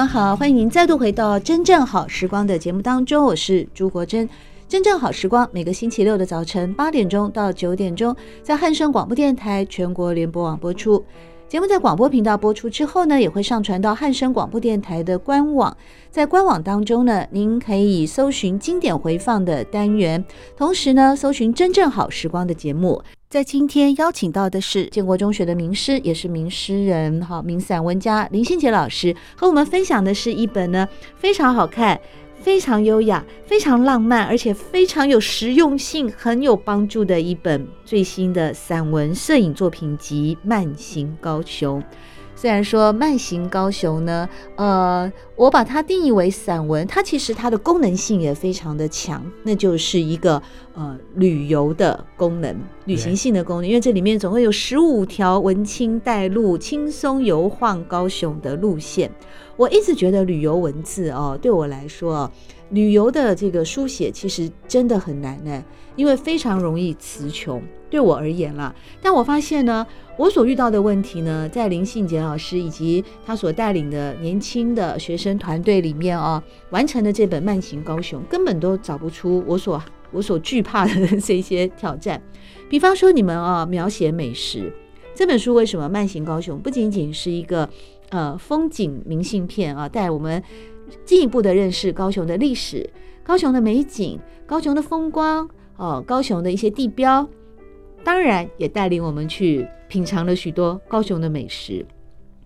们好，欢迎您再度回到《真正好时光》的节目当中，我是朱国珍。《真正好时光》每个星期六的早晨八点钟到九点钟，在汉声广播电台全国联播网播出。节目在广播频道播出之后呢，也会上传到汉声广播电台的官网。在官网当中呢，您可以搜寻经典回放的单元，同时呢，搜寻《真正好时光》的节目。在今天邀请到的是建国中学的名师，也是名诗人，哈，名散文家林信杰老师，和我们分享的是一本呢非常好看。非常优雅、非常浪漫，而且非常有实用性、很有帮助的一本最新的散文摄影作品集《慢行高雄》。虽然说《慢行高雄》呢，呃，我把它定义为散文，它其实它的功能性也非常的强，那就是一个呃旅游的功能、旅行性的功能。因为这里面总共有十五条文青带路、轻松游晃高雄的路线。我一直觉得旅游文字哦，对我来说，旅游的这个书写其实真的很难呢，因为非常容易词穷。对我而言啦，但我发现呢，我所遇到的问题呢，在林信杰老师以及他所带领的年轻的学生团队里面啊，完成的这本《慢行高雄》，根本都找不出我所我所惧怕的这些挑战。比方说，你们啊，描写美食这本书，为什么《慢行高雄》不仅仅是一个？呃，风景明信片啊，带我们进一步的认识高雄的历史、高雄的美景、高雄的风光哦、呃，高雄的一些地标，当然也带领我们去品尝了许多高雄的美食。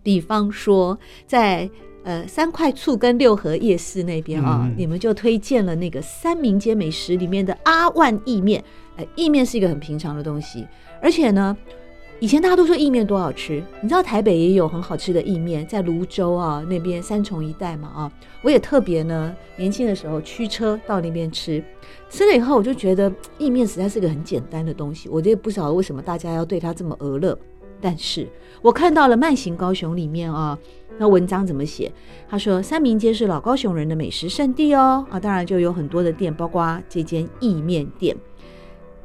比方说在，呃三块醋跟六合夜市那边啊，嗯、你们就推荐了那个三明街美食里面的阿万意面。哎，意面是一个很平常的东西，而且呢。以前大家都说意面多好吃，你知道台北也有很好吃的意面，在泸州啊那边三重一带嘛啊，我也特别呢年轻的时候驱车到那边吃，吃了以后我就觉得意面实在是个很简单的东西，我也不晓得为什么大家要对它这么鹅乐。但是我看到了《慢行高雄》里面啊，那文章怎么写？他说三民街是老高雄人的美食圣地哦啊，当然就有很多的店，包括这间意面店。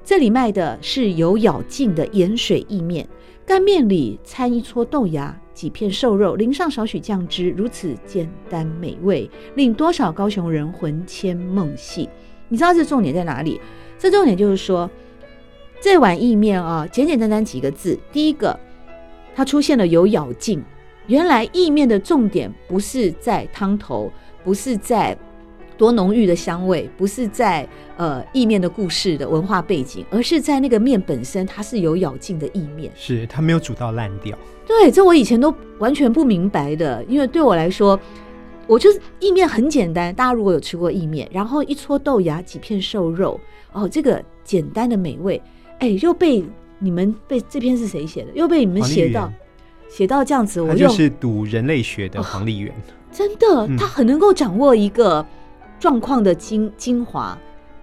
这里卖的是有咬劲的盐水意面，干面里掺一撮豆芽、几片瘦肉，淋上少许酱汁，如此简单美味，令多少高雄人魂牵梦系。你知道这重点在哪里？这重点就是说，这碗意面啊，简简单单几个字。第一个，它出现了有咬劲。原来意面的重点不是在汤头，不是在。多浓郁的香味，不是在呃意面的故事的文化背景，而是在那个面本身，它是有咬劲的意面，是它没有煮到烂掉。对，这我以前都完全不明白的，因为对我来说，我就是意面很简单。大家如果有吃过意面，然后一撮豆芽，几片瘦肉，哦，这个简单的美味，哎，又被你们被这篇是谁写的？又被你们写到写到这样子，我就是读人类学的黄丽媛，哦，真的，他很能够掌握一个。状况的精精华，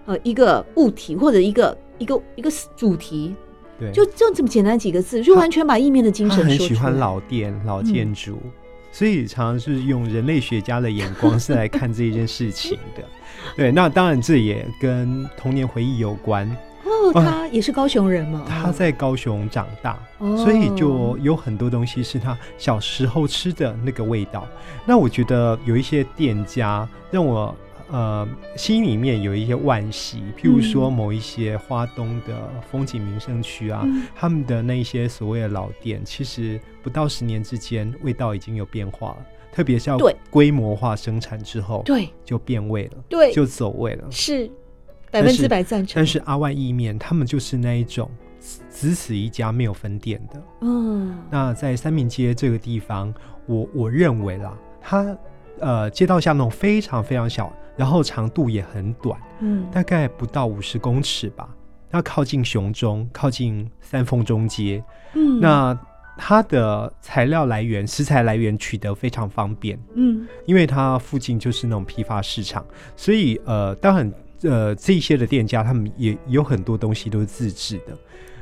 呃，一个物体或者一个一个一个主题，对，就就这么简单几个字，就完全把意面的精神说。很喜欢老店、老建筑，嗯、所以常常是用人类学家的眼光是来看这一件事情的。对，那当然这也跟童年回忆有关。哦，他也是高雄人嘛？他在高雄长大，哦、所以就有很多东西是他小时候吃的那个味道。那我觉得有一些店家让我。呃，心里面有一些惋惜，譬如说某一些花东的风景名胜区啊，嗯、他们的那些所谓的老店，其实不到十年之间，味道已经有变化了。特别是要规模化生产之后，对，就变味了，对，就走味了，是百分之百赞成。但是阿万意面，他们就是那一种只此一家，没有分店的。嗯，那在三民街这个地方，我我认为啦，它呃街道巷弄非常非常小。然后长度也很短，嗯，大概不到五十公尺吧。它靠近熊中，靠近三丰中街。嗯，那它的材料来源、食材来源取得非常方便。嗯，因为它附近就是那种批发市场，所以呃，当然呃，这些的店家他们也有很多东西都是自制的。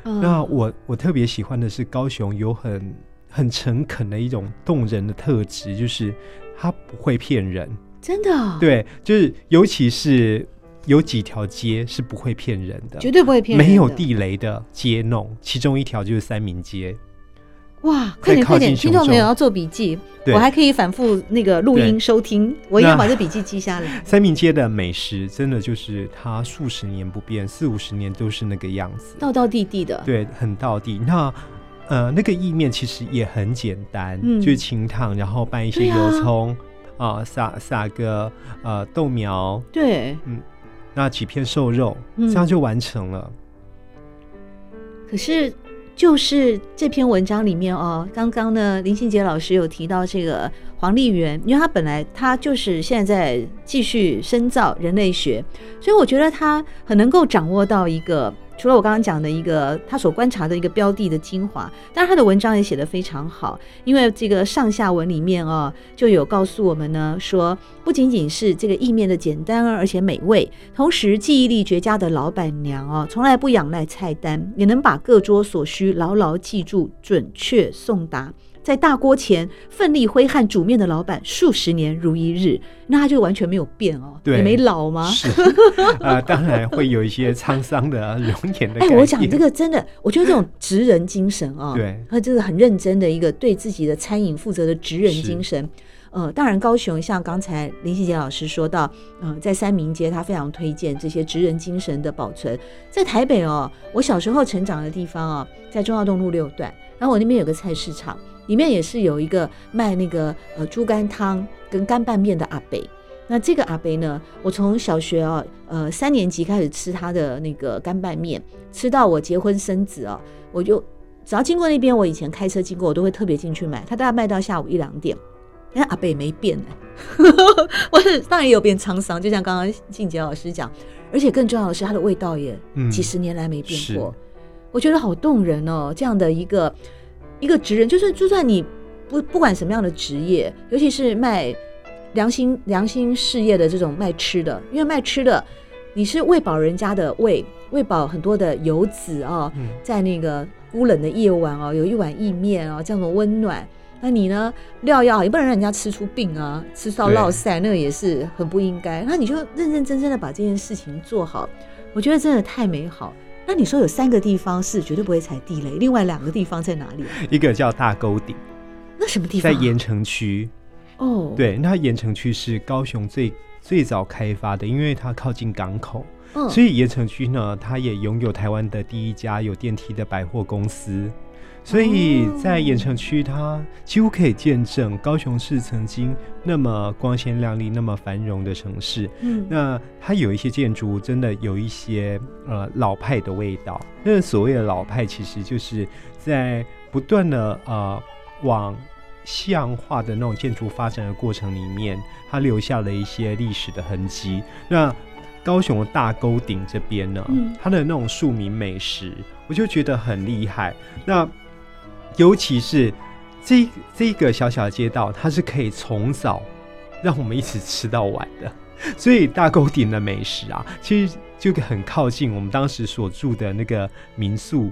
嗯、那我我特别喜欢的是高雄有很很诚恳的一种动人的特质，就是他不会骗人。真的、哦？对，就是尤其是有几条街是不会骗人的，绝对不会骗人，没有地雷的街弄，其中一条就是三明街。哇，快点快点，听众朋友要做笔记，我还可以反复那个录音收听，我一定要把这笔记记下来。三明街的美食真的就是它数十年不变，四五十年都是那个样子，道道地地的，对，很道地。那呃，那个意面其实也很简单，嗯、就是清汤，然后拌一些油葱。啊，撒撒个呃豆苗，对，嗯，那几片瘦肉，嗯，这样就完成了。可是，就是这篇文章里面哦，刚刚呢，林信杰老师有提到这个黄丽媛，因为他本来他就是现在在继续深造人类学，所以我觉得他很能够掌握到一个。除了我刚刚讲的一个他所观察的一个标的的精华，当然他的文章也写得非常好，因为这个上下文里面哦就有告诉我们呢，说不仅仅是这个意面的简单而且美味，同时记忆力绝佳的老板娘哦，从来不仰赖菜单，也能把各桌所需牢牢记住，准确送达。在大锅前奋力挥汗煮面的老板，数十年如一日，那他就完全没有变哦，对，也没老吗？是，呃，当然会有一些沧桑的容颜的。哎，我讲这个真的，我觉得这种职人精神啊，对，他这个很认真的一个对自己的餐饮负责的职人精神。呃，当然高雄像刚才林希杰老师说到，呃，在三民街他非常推荐这些职人精神的保存。在台北哦，我小时候成长的地方啊，在忠孝东路六段，然后我那边有个菜市场。里面也是有一个卖那个呃猪肝汤跟干拌面的阿伯。那这个阿伯呢，我从小学啊呃三年级开始吃他的那个干拌面，吃到我结婚生子啊，我就只要经过那边，我以前开车经过，我都会特别进去买。他大概卖到下午一两点，但阿伯也没变呢。我当然也有变沧桑，就像刚刚静杰老师讲，而且更重要的是，它的味道也几十年来没变过。嗯、我觉得好动人哦，这样的一个。一个职人，就是就算你不不管什么样的职业，尤其是卖良心良心事业的这种卖吃的，因为卖吃的，你是喂饱人家的胃，喂饱很多的游子啊，在那个孤冷的夜晚哦，有一碗意面哦，这样的温暖。那你呢，料要也不能让人家吃出病啊，吃到落塞，那个也是很不应该。那你就认认真真的把这件事情做好，我觉得真的太美好。那你说有三个地方是绝对不会踩地雷，另外两个地方在哪里？一个叫大沟顶，那什么地方？在盐城区。哦，对，那盐城区是高雄最最早开发的，因为它靠近港口，嗯，所以盐城区呢，它也拥有台湾的第一家有电梯的百货公司。所以在盐城区，它几乎可以见证高雄市曾经那么光鲜亮丽、那么繁荣的城市。嗯，那它有一些建筑真的有一些呃老派的味道。那所谓的老派，其实就是在不断的呃往西洋化的那种建筑发展的过程里面，它留下了一些历史的痕迹。那高雄的大沟顶这边呢，它的那种庶民美食，我就觉得很厉害。那尤其是这这个小小的街道，它是可以从早让我们一直吃到晚的，所以大沟顶的美食啊，其实就很靠近我们当时所住的那个民宿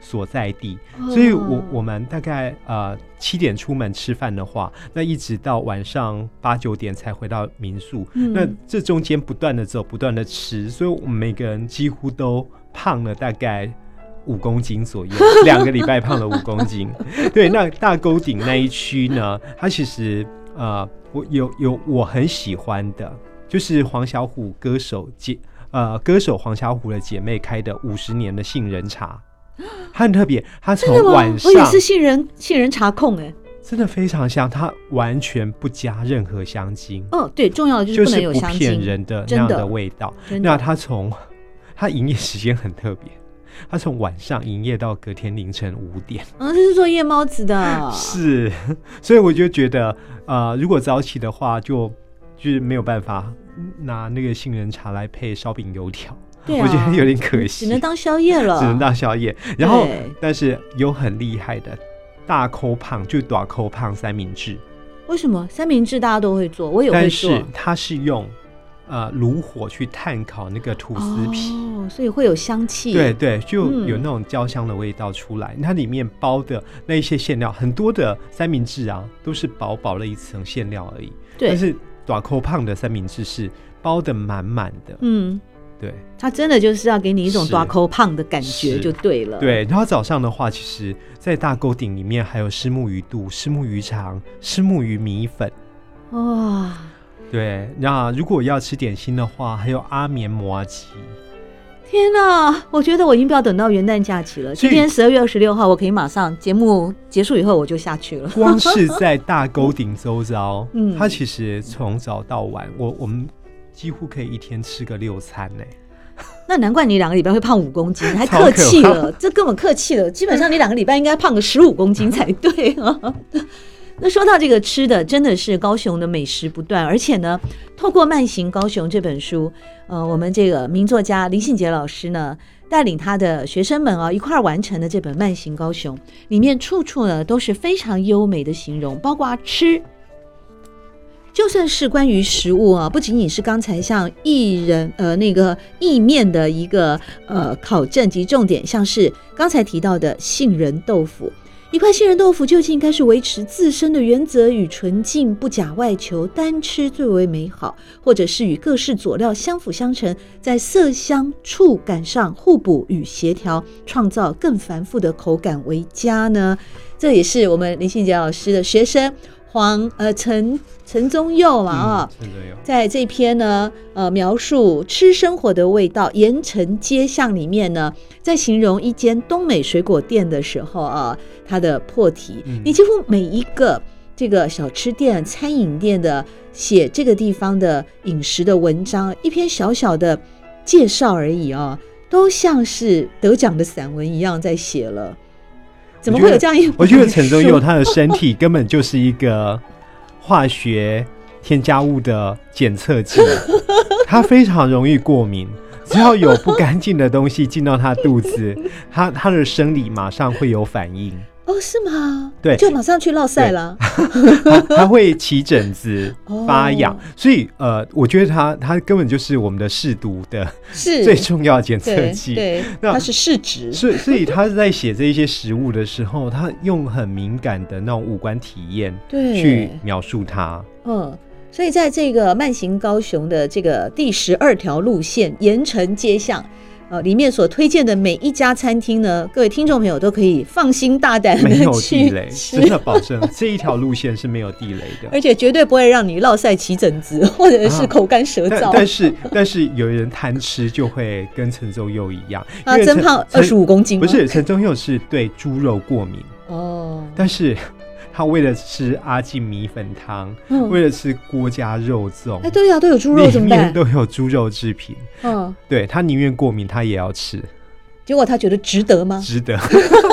所在地，所以我我们大概呃七点出门吃饭的话，那一直到晚上八九点才回到民宿，那这中间不断的走，不断的吃，所以我们每个人几乎都胖了大概。五公斤左右，两个礼拜胖了五公斤。对，那大沟顶那一区呢，它其实呃，我有有我很喜欢的，就是黄小虎歌手姐呃歌手黄小虎的姐妹开的五十年的杏仁茶，它很特别。它从晚上，我也是杏仁杏仁茶控哎，真的非常香，它完全不加任何香精。哦，对，重要的就是不能有香精，就是不骗人的那样的味道。那它从它营业时间很特别。他从晚上营业到隔天凌晨五点，嗯，这是做夜猫子的，是，所以我就觉得，呃，如果早起的话就，就就是没有办法拿那个杏仁茶来配烧饼油条，对啊，我觉得有点可惜，只能当宵夜了，只能当宵夜。然后，但是有很厉害的大抠胖，就短抠胖三明治。为什么三明治大家都会做？我也会做。但是它是用呃炉火去炭烤那个吐司皮，哦，所以会有香气。对对，就有那种焦香的味道出来。嗯、它里面包的那一些馅料，很多的三明治啊，都是薄薄的一层馅料而已。对，但是短扣胖的三明治是包的满满的。嗯。对，它真的就是要给你一种大口胖的感觉，就对了。对，然后早上的话，其实，在大沟顶里面还有虱目鱼肚、虱目鱼肠、虱目鱼米粉。哇、哦，对，那如果要吃点心的话，还有阿棉麻吉。天哪，我觉得我已经不要等到元旦假期了。今天十二月二十六号，我可以马上节目结束以后我就下去了。光是在大沟顶周遭，嗯，它其实从早到晚，我我们。几乎可以一天吃个六餐呢，那难怪你两个礼拜会胖五公斤，还客气了，这根本客气了。基本上你两个礼拜应该胖个十五公斤才对啊。那说到这个吃的，真的是高雄的美食不断，而且呢，透过《慢行高雄》这本书，呃，我们这个名作家林信杰老师呢，带领他的学生们啊一块儿完成的这本《慢行高雄》，里面处处呢都是非常优美的形容，包括吃。就算是关于食物啊，不仅仅是刚才像薏仁呃那个意面的一个呃考证及重点，像是刚才提到的杏仁豆腐，一块杏仁豆腐究竟应该是维持自身的原则与纯净，不假外求，单吃最为美好，或者是与各式佐料相辅相成，在色香触感上互补与协调，创造更繁复的口感为佳呢？这也是我们林信杰老师的学生。黄呃陈陈宗佑嘛啊，嗯、在这篇呢呃描述吃生活的味道，盐城街巷里面呢，在形容一间东美水果店的时候啊，它的破题，嗯、你几乎每一个这个小吃店、餐饮店的写这个地方的饮食的文章，一篇小小的介绍而已啊，都像是得奖的散文一样在写了。怎么会有这样一？我觉得陈忠佑他的身体根本就是一个化学添加物的检测剂，他非常容易过敏，只要有不干净的东西进到他肚子，他他的生理马上会有反应。哦，是吗？对，就马上去落赛了。它 会起疹子、发痒，哦、所以呃，我觉得它它根本就是我们的试毒的 最重要的检测剂。对，那它是试纸。所以所以他在写这一些食物的时候，他用很敏感的那种五官体验对去描述它。嗯，所以在这个慢行高雄的这个第十二条路线盐城街巷。呃，里面所推荐的每一家餐厅呢，各位听众朋友都可以放心大胆的去，没有地雷，真的保证这一条路线是没有地雷的，而且绝对不会让你落塞起疹子或者是口干舌燥。啊、但，但是但是有人贪吃就会跟陈宗佑一样，啊，增胖二十五公斤。不是，陈宗佑是对猪肉过敏哦，但是。他为了吃阿进米粉汤，嗯、为了吃郭家肉粽，哎，对呀、啊，都有猪肉怎么办？里面都有猪肉制品。嗯，对，他宁愿过敏，他也要吃。结果他觉得值得吗？值得。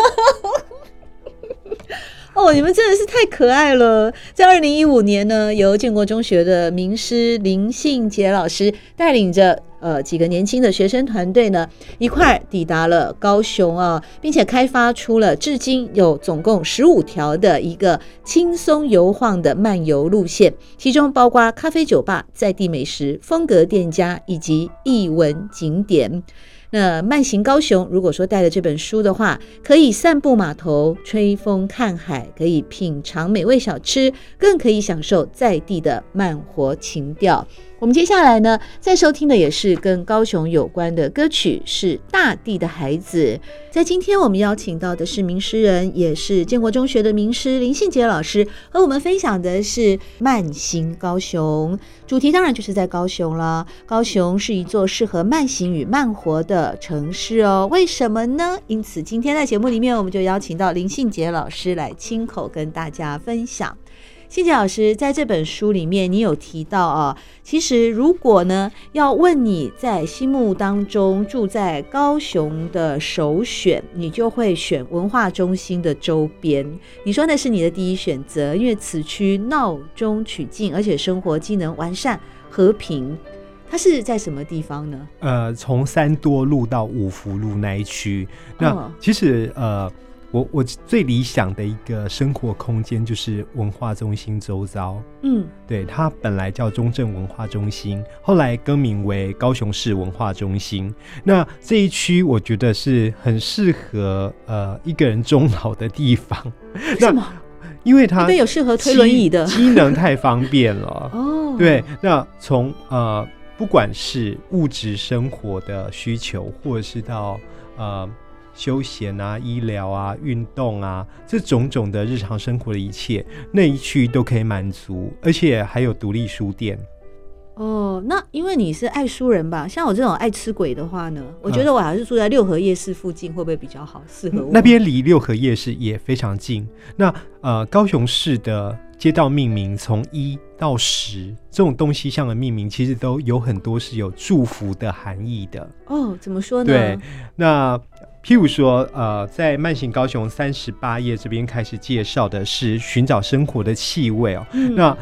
哦，你们真的是太可爱了！在二零一五年呢，由建国中学的名师林信杰老师带领着呃几个年轻的学生团队呢，一块抵达了高雄啊，并且开发出了至今有总共十五条的一个轻松游晃的漫游路线，其中包括咖啡酒吧、在地美食、风格店家以及艺文景点。那慢行高雄，如果说带着这本书的话，可以散步码头、吹风看海，可以品尝美味小吃，更可以享受在地的慢活情调。我们接下来呢，再收听的也是跟高雄有关的歌曲，是《大地的孩子》。在今天，我们邀请到的是名诗人，也是建国中学的名师林信杰老师，和我们分享的是《慢行高雄》。主题当然就是在高雄了。高雄是一座适合慢行与慢活的城市哦。为什么呢？因此，今天在节目里面，我们就邀请到林信杰老师来亲口跟大家分享。信杰老师在这本书里面，你有提到啊，其实如果呢要问你在心目当中住在高雄的首选，你就会选文化中心的周边。你说那是你的第一选择，因为此区闹中取静，而且生活机能完善、和平。它是在什么地方呢？呃，从三多路到五福路那一区。那其实呃。我我最理想的一个生活空间就是文化中心周遭，嗯，对，它本来叫中正文化中心，后来更名为高雄市文化中心。那这一区我觉得是很适合呃一个人终老的地方。那么？因为它有适合推轮椅的，机能太方便了。哦，对，那从呃不管是物质生活的需求，或者是到呃。休闲啊，医疗啊，运动啊，这种种的日常生活的一切，那一区都可以满足，而且还有独立书店。哦，那因为你是爱书人吧？像我这种爱吃鬼的话呢，我觉得我还是住在六合夜市附近，会不会比较好？适合我？那边离六合夜市也非常近。那呃，高雄市的街道命名从一到十这种东西上的命名，其实都有很多是有祝福的含义的。哦，怎么说呢？对，那。譬如说，呃，在慢行高雄三十八页这边开始介绍的是寻找生活的气味哦。嗯、那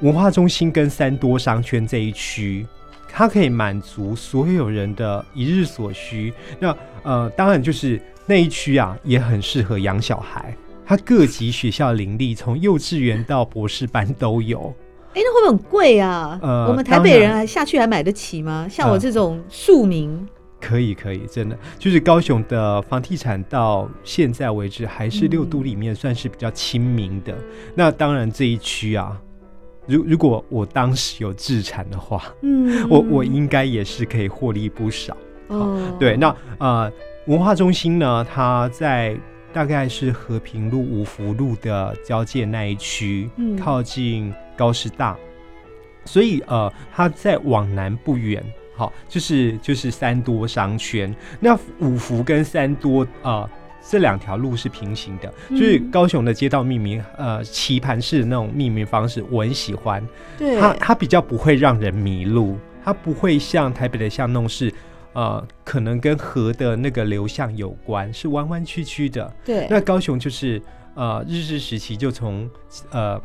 文化中心跟三多商圈这一区，它可以满足所有人的一日所需。那呃，当然就是那一区啊，也很适合养小孩。它各级学校林立，从幼稚园到博士班都有。哎、欸，那会不会很贵啊？呃，我们台北人还下去还买得起吗？像我这种庶民。呃可以，可以，真的就是高雄的房地产到现在为止还是六都里面算是比较亲民的。嗯、那当然这一区啊，如如果我当时有自产的话，嗯，我我应该也是可以获利不少。哦，对，那呃文化中心呢，它在大概是和平路、五福路的交界那一区，嗯、靠近高师大，所以呃，它再往南不远。好，就是就是三多商圈，那五福跟三多啊、呃，这两条路是平行的，嗯、就是高雄的街道命名，呃，棋盘式的那种命名方式，我很喜欢。对，它它比较不会让人迷路，它不会像台北的巷弄是，呃，可能跟河的那个流向有关，是弯弯曲曲的。对，那高雄就是呃，日治时期就从呃。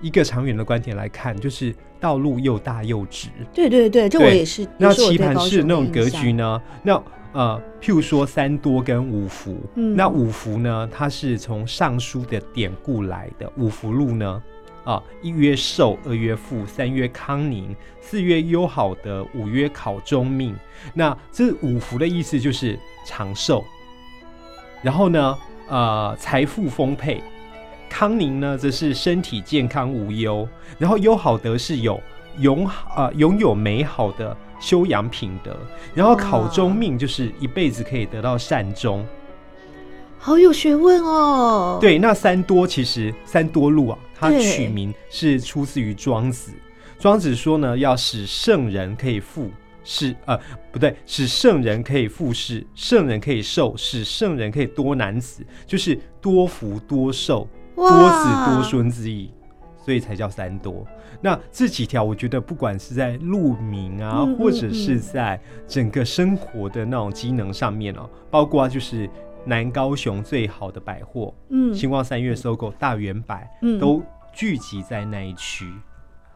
一个长远的观点来看，就是道路又大又直。对对对，这我也是。那棋盘式那种格局呢？那呃，譬如说三多跟五福，嗯、那五福呢，它是从尚书的典故来的。五福路呢，啊、呃，一曰寿，二曰富，三曰康宁，四曰优好德，五曰考中命。那这五福的意思就是长寿，然后呢，呃，财富丰沛。康宁呢，则是身体健康无忧，然后优好德是有拥啊拥有美好的修养品德，然后考中命就是一辈子可以得到善终，好有学问哦。对，那三多其实三多路啊，它取名是出自于庄子，庄子说呢，要使圣人可以富，使呃不对，使圣人可以富士，圣人可以寿，使圣人可以多男子，就是多福多寿。多子多孙之意，所以才叫三多。那这几条，我觉得不管是在路名啊，嗯嗯嗯或者是在整个生活的那种机能上面哦，包括就是南高雄最好的百货，嗯，星光三越、SOGO、大圆百，嗯，都聚集在那一区，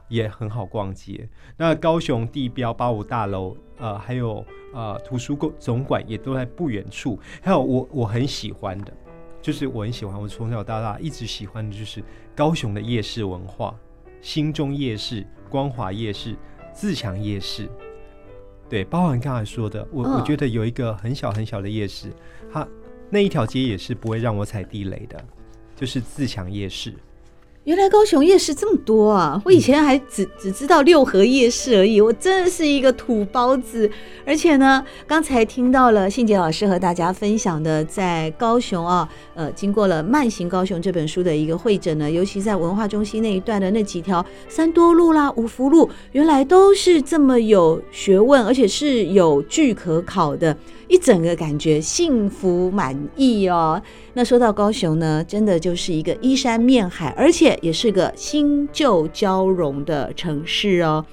也很好逛街。那高雄地标八五大楼，呃，还有呃图书馆总馆也都在不远处。还有我我很喜欢的。就是我很喜欢，我从小到大一直喜欢的就是高雄的夜市文化，新中夜市、光华夜市、自强夜市，对，包含刚才说的，我、哦、我觉得有一个很小很小的夜市，它那一条街也是不会让我踩地雷的，就是自强夜市。原来高雄夜市这么多啊！我以前还只只知道六合夜市而已，我真的是一个土包子。而且呢，刚才听到了信杰老师和大家分享的，在高雄啊，呃，经过了《慢行高雄》这本书的一个会诊呢，尤其在文化中心那一段的那几条三多路啦、五福路，原来都是这么有学问，而且是有据可考的。一整个感觉幸福满意哦。那说到高雄呢，真的就是一个依山面海，而且也是个新旧交融的城市哦。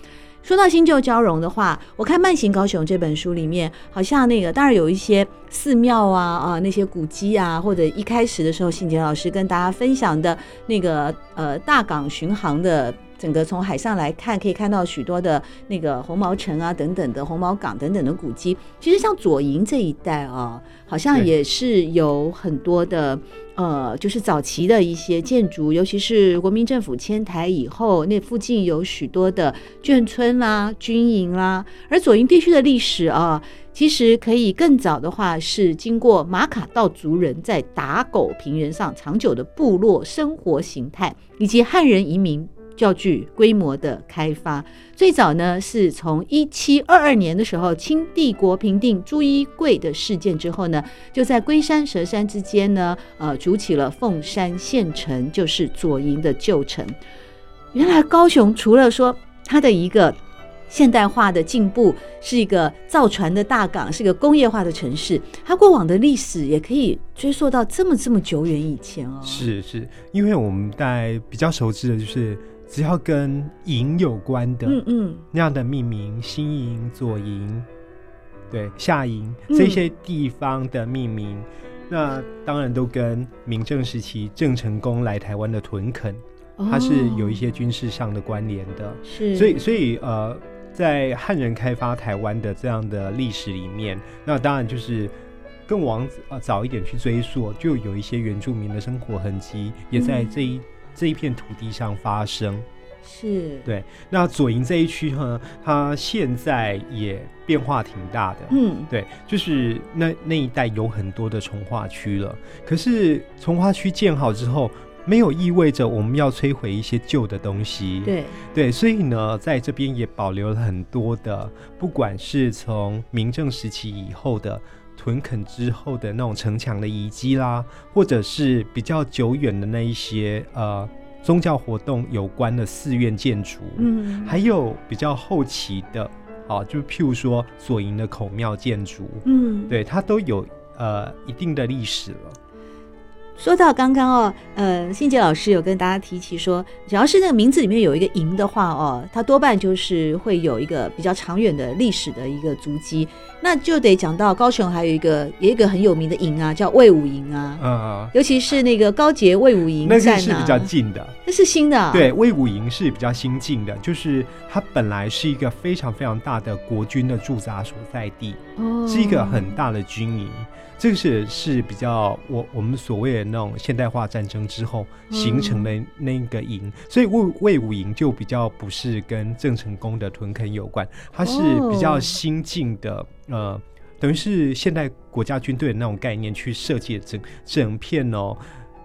说到新旧交融的话，我看《慢行高雄》这本书里面，好像那个当然有一些寺庙啊啊那些古迹啊，或者一开始的时候，信杰老师跟大家分享的那个呃大港巡航的。整个从海上来看，可以看到许多的那个红毛城啊等等的红毛港等等的古迹。其实像左营这一带啊，好像也是有很多的呃，就是早期的一些建筑，尤其是国民政府迁台以后，那附近有许多的眷村啦、军营啦、而左营地区的历史啊，其实可以更早的话是经过马卡道族人在打狗平原上长久的部落生活形态，以及汉人移民教具规模的开发。最早呢是从一七二二年的时候，清帝国平定朱一贵的事件之后呢，就在龟山、蛇山之间呢，呃，筑起了凤山县城，就是左营的旧城。原来高雄除了说它的一个。现代化的进步是一个造船的大港，是一个工业化的城市。它过往的历史也可以追溯到这么这么久远以前哦。是是，因为我们在比较熟知的就是只要跟营有关的，嗯嗯，那样的命名，新营、左营，对，下营这些地方的命名，嗯、那当然都跟明郑时期郑成功来台湾的屯垦，它是有一些军事上的关联的。是，所以所以呃。在汉人开发台湾的这样的历史里面，那当然就是更往呃早一点去追溯，就有一些原住民的生活痕迹也在这一、嗯、这一片土地上发生。是，对。那左营这一区呢，它现在也变化挺大的。嗯，对，就是那那一带有很多的重化区了。可是重化区建好之后。没有意味着我们要摧毁一些旧的东西，对对，所以呢，在这边也保留了很多的，不管是从明郑时期以后的屯垦之后的那种城墙的遗迹啦，或者是比较久远的那一些呃宗教活动有关的寺院建筑，嗯，还有比较后期的，啊，就譬如说左营的孔庙建筑，嗯，对，它都有呃一定的历史了。说到刚刚哦，呃，信杰老师有跟大家提起说，只要是那个名字里面有一个营的话哦，它多半就是会有一个比较长远的历史的一个足迹。那就得讲到高雄还有一个有一个很有名的营啊，叫魏武营啊，嗯，尤其是那个高捷魏武营，那个是比较近的，那是新的啊，对，魏武营是比较新进的，就是它本来是一个非常非常大的国军的驻扎所在地，哦，是一个很大的军营。这个是是比较我我们所谓的那种现代化战争之后形成的那个营，嗯、所以魏魏武营就比较不是跟郑成功的屯垦有关，它是比较新进的，哦、呃，等于是现代国家军队的那种概念去设计整整片哦。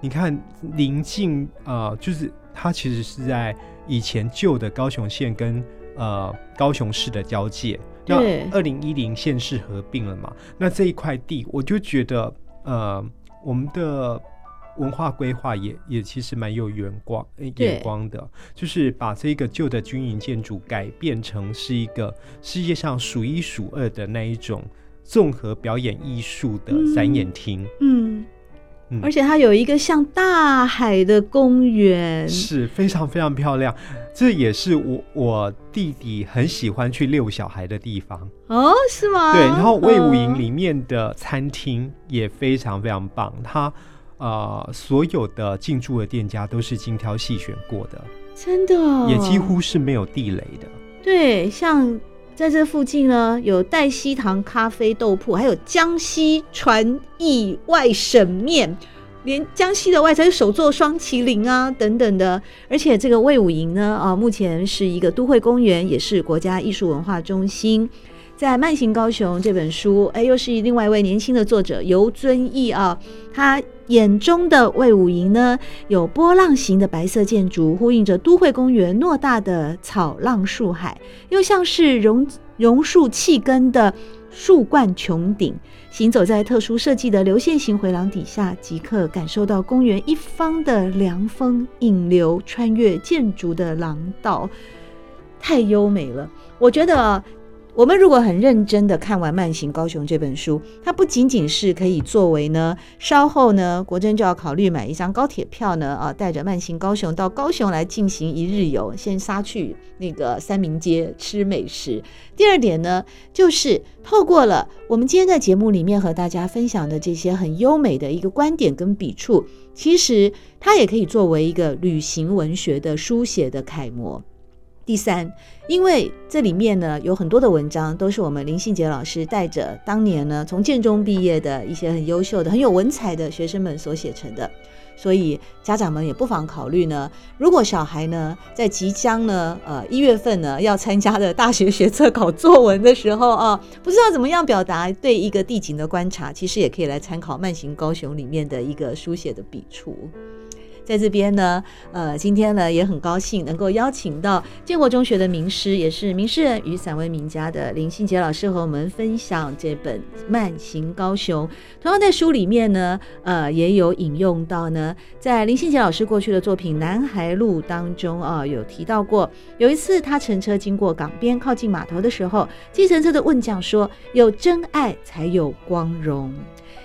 你看临近啊、呃，就是它其实是在以前旧的高雄县跟呃高雄市的交界。那二零一零县市合并了嘛？那这一块地，我就觉得，呃，我们的文化规划也也其实蛮有眼光眼光的，就是把这个旧的军营建筑改变成是一个世界上数一数二的那一种综合表演艺术的展演厅。嗯。嗯而且它有一个像大海的公园，是非常非常漂亮。这也是我我弟弟很喜欢去遛小孩的地方哦，是吗？对，然后魏武营里面的餐厅也非常非常棒，它啊、呃、所有的进驻的店家都是精挑细选过的，真的，也几乎是没有地雷的。对，像。在这附近呢，有黛西堂咖啡豆铺，还有江西传艺外省面，连江西的外省手做双麒麟啊等等的。而且这个魏武营呢，啊，目前是一个都会公园，也是国家艺术文化中心。在《慢行高雄》这本书，哎，又是另外一位年轻的作者游遵义啊，他眼中的卫武营呢，有波浪形的白色建筑，呼应着都会公园偌大的草浪树海，又像是榕榕树气根的树冠穹顶。行走在特殊设计的流线型回廊底下，即刻感受到公园一方的凉风引流，穿越建筑的廊道，太优美了。我觉得。我们如果很认真的看完《慢行高雄》这本书，它不仅仅是可以作为呢，稍后呢，国珍就要考虑买一张高铁票呢，啊，带着《慢行高雄》到高雄来进行一日游，先杀去那个三民街吃美食。第二点呢，就是透过了我们今天在节目里面和大家分享的这些很优美的一个观点跟笔触，其实它也可以作为一个旅行文学的书写的楷模。第三，因为这里面呢有很多的文章都是我们林信杰老师带着当年呢从建中毕业的一些很优秀的、很有文采的学生们所写成的，所以家长们也不妨考虑呢，如果小孩呢在即将呢呃一月份呢要参加的大学学测考作文的时候啊，不知道怎么样表达对一个地景的观察，其实也可以来参考《慢行高雄》里面的一个书写的笔触。在这边呢，呃，今天呢也很高兴能够邀请到建国中学的名师，也是名诗人与散文名家的林信杰老师和我们分享这本《慢行高雄》。同样在书里面呢，呃，也有引用到呢，在林信杰老师过去的作品《南海路》当中啊，有提到过，有一次他乘车经过港边靠近码头的时候，计程车的问将说：“有真爱才有光荣。”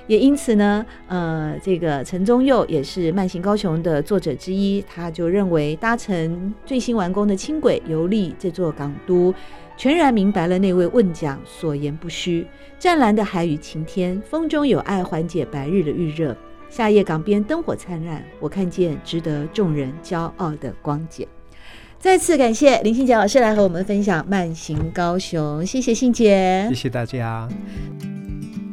也因此呢，呃，这个陈宗佑也是《慢行高雄》的作者之一，他就认为搭乘最新完工的轻轨游历这座港都，全然明白了那位问讲所言不虚。湛蓝的海与晴天，风中有爱缓解白日的预热。夏夜港边灯火灿烂，我看见值得众人骄傲的光景。再次感谢林信杰老师来和我们分享《慢行高雄》，谢谢信杰，谢谢大家。